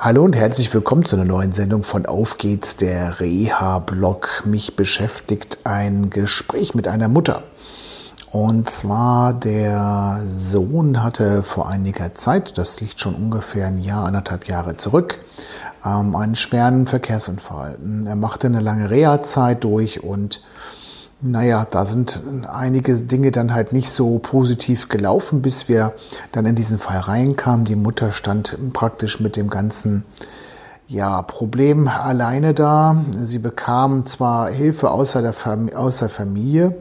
Hallo und herzlich willkommen zu einer neuen Sendung von Auf geht's, der Reha-Blog. Mich beschäftigt ein Gespräch mit einer Mutter. Und zwar der Sohn hatte vor einiger Zeit, das liegt schon ungefähr ein Jahr, anderthalb Jahre zurück, ähm, einen schweren Verkehrsunfall. Er machte eine lange Reha-Zeit durch und naja, da sind einige Dinge dann halt nicht so positiv gelaufen, bis wir dann in diesen Fall reinkamen. Die Mutter stand praktisch mit dem ganzen ja, Problem alleine da. Sie bekam zwar Hilfe außer der Fam außer Familie,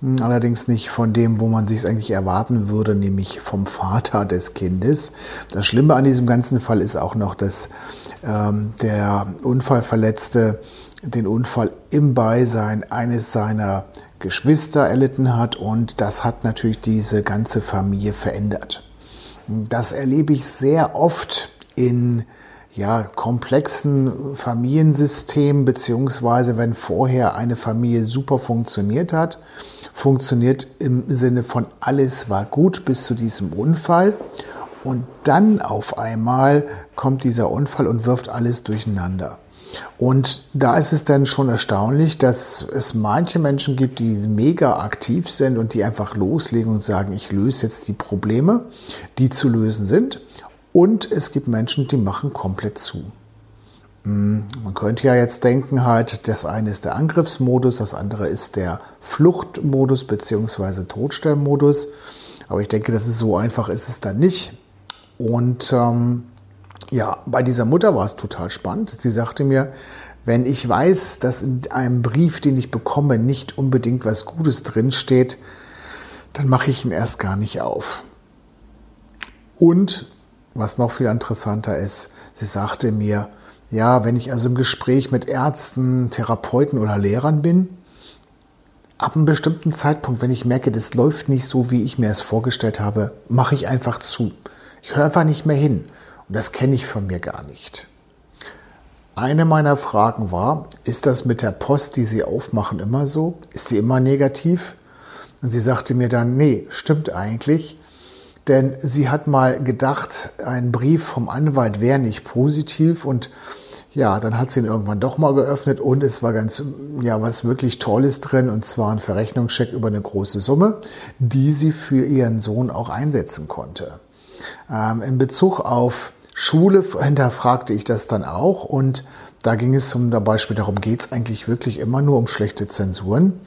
hm, allerdings nicht von dem, wo man sich eigentlich erwarten würde, nämlich vom Vater des Kindes. Das Schlimme an diesem ganzen Fall ist auch noch, dass ähm, der Unfallverletzte den Unfall im Beisein eines seiner Geschwister erlitten hat und das hat natürlich diese ganze Familie verändert. Das erlebe ich sehr oft in ja, komplexen Familiensystemen, beziehungsweise wenn vorher eine Familie super funktioniert hat, funktioniert im Sinne von alles war gut bis zu diesem Unfall und dann auf einmal kommt dieser Unfall und wirft alles durcheinander. Und da ist es dann schon erstaunlich, dass es manche Menschen gibt, die mega aktiv sind und die einfach loslegen und sagen, ich löse jetzt die Probleme, die zu lösen sind. Und es gibt Menschen, die machen komplett zu. Hm, man könnte ja jetzt denken, halt, das eine ist der Angriffsmodus, das andere ist der Fluchtmodus bzw. Todstellmodus. Aber ich denke, das ist so einfach ist es dann nicht. Und ähm, ja, bei dieser Mutter war es total spannend. Sie sagte mir, wenn ich weiß, dass in einem Brief, den ich bekomme, nicht unbedingt was Gutes drinsteht, dann mache ich ihn erst gar nicht auf. Und was noch viel interessanter ist, sie sagte mir, ja, wenn ich also im Gespräch mit Ärzten, Therapeuten oder Lehrern bin, ab einem bestimmten Zeitpunkt, wenn ich merke, das läuft nicht so, wie ich mir es vorgestellt habe, mache ich einfach zu. Ich höre einfach nicht mehr hin. Und das kenne ich von mir gar nicht. Eine meiner Fragen war, ist das mit der Post, die Sie aufmachen, immer so? Ist sie immer negativ? Und sie sagte mir dann, nee, stimmt eigentlich. Denn sie hat mal gedacht, ein Brief vom Anwalt wäre nicht positiv und ja, dann hat sie ihn irgendwann doch mal geöffnet und es war ganz, ja, was wirklich Tolles drin und zwar ein Verrechnungscheck über eine große Summe, die sie für ihren Sohn auch einsetzen konnte. Ähm, in Bezug auf Schule hinterfragte ich das dann auch und da ging es zum Beispiel darum, geht es eigentlich wirklich immer nur um schlechte Zensuren?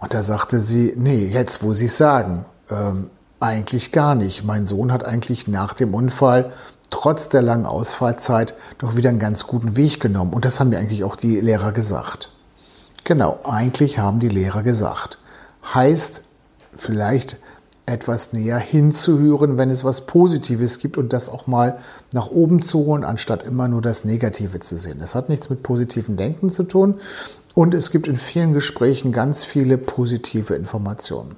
Und da sagte sie, nee, jetzt wo Sie es sagen, ähm, eigentlich gar nicht. Mein Sohn hat eigentlich nach dem Unfall trotz der langen Ausfallzeit doch wieder einen ganz guten Weg genommen. Und das haben mir eigentlich auch die Lehrer gesagt. Genau, eigentlich haben die Lehrer gesagt. Heißt, vielleicht etwas näher hinzuhören, wenn es was Positives gibt und das auch mal nach oben zu holen, anstatt immer nur das Negative zu sehen. Das hat nichts mit positivem Denken zu tun und es gibt in vielen Gesprächen ganz viele positive Informationen.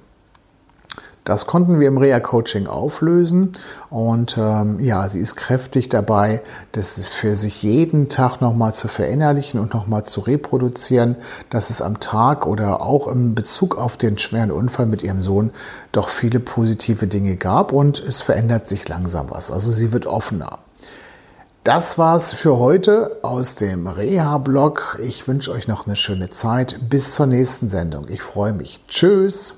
Das konnten wir im Reha-Coaching auflösen und ähm, ja, sie ist kräftig dabei, das für sich jeden Tag nochmal zu verinnerlichen und nochmal zu reproduzieren, dass es am Tag oder auch im Bezug auf den schweren Unfall mit ihrem Sohn doch viele positive Dinge gab und es verändert sich langsam was. Also sie wird offener. Das war's für heute aus dem Reha-Blog. Ich wünsche euch noch eine schöne Zeit. Bis zur nächsten Sendung. Ich freue mich. Tschüss.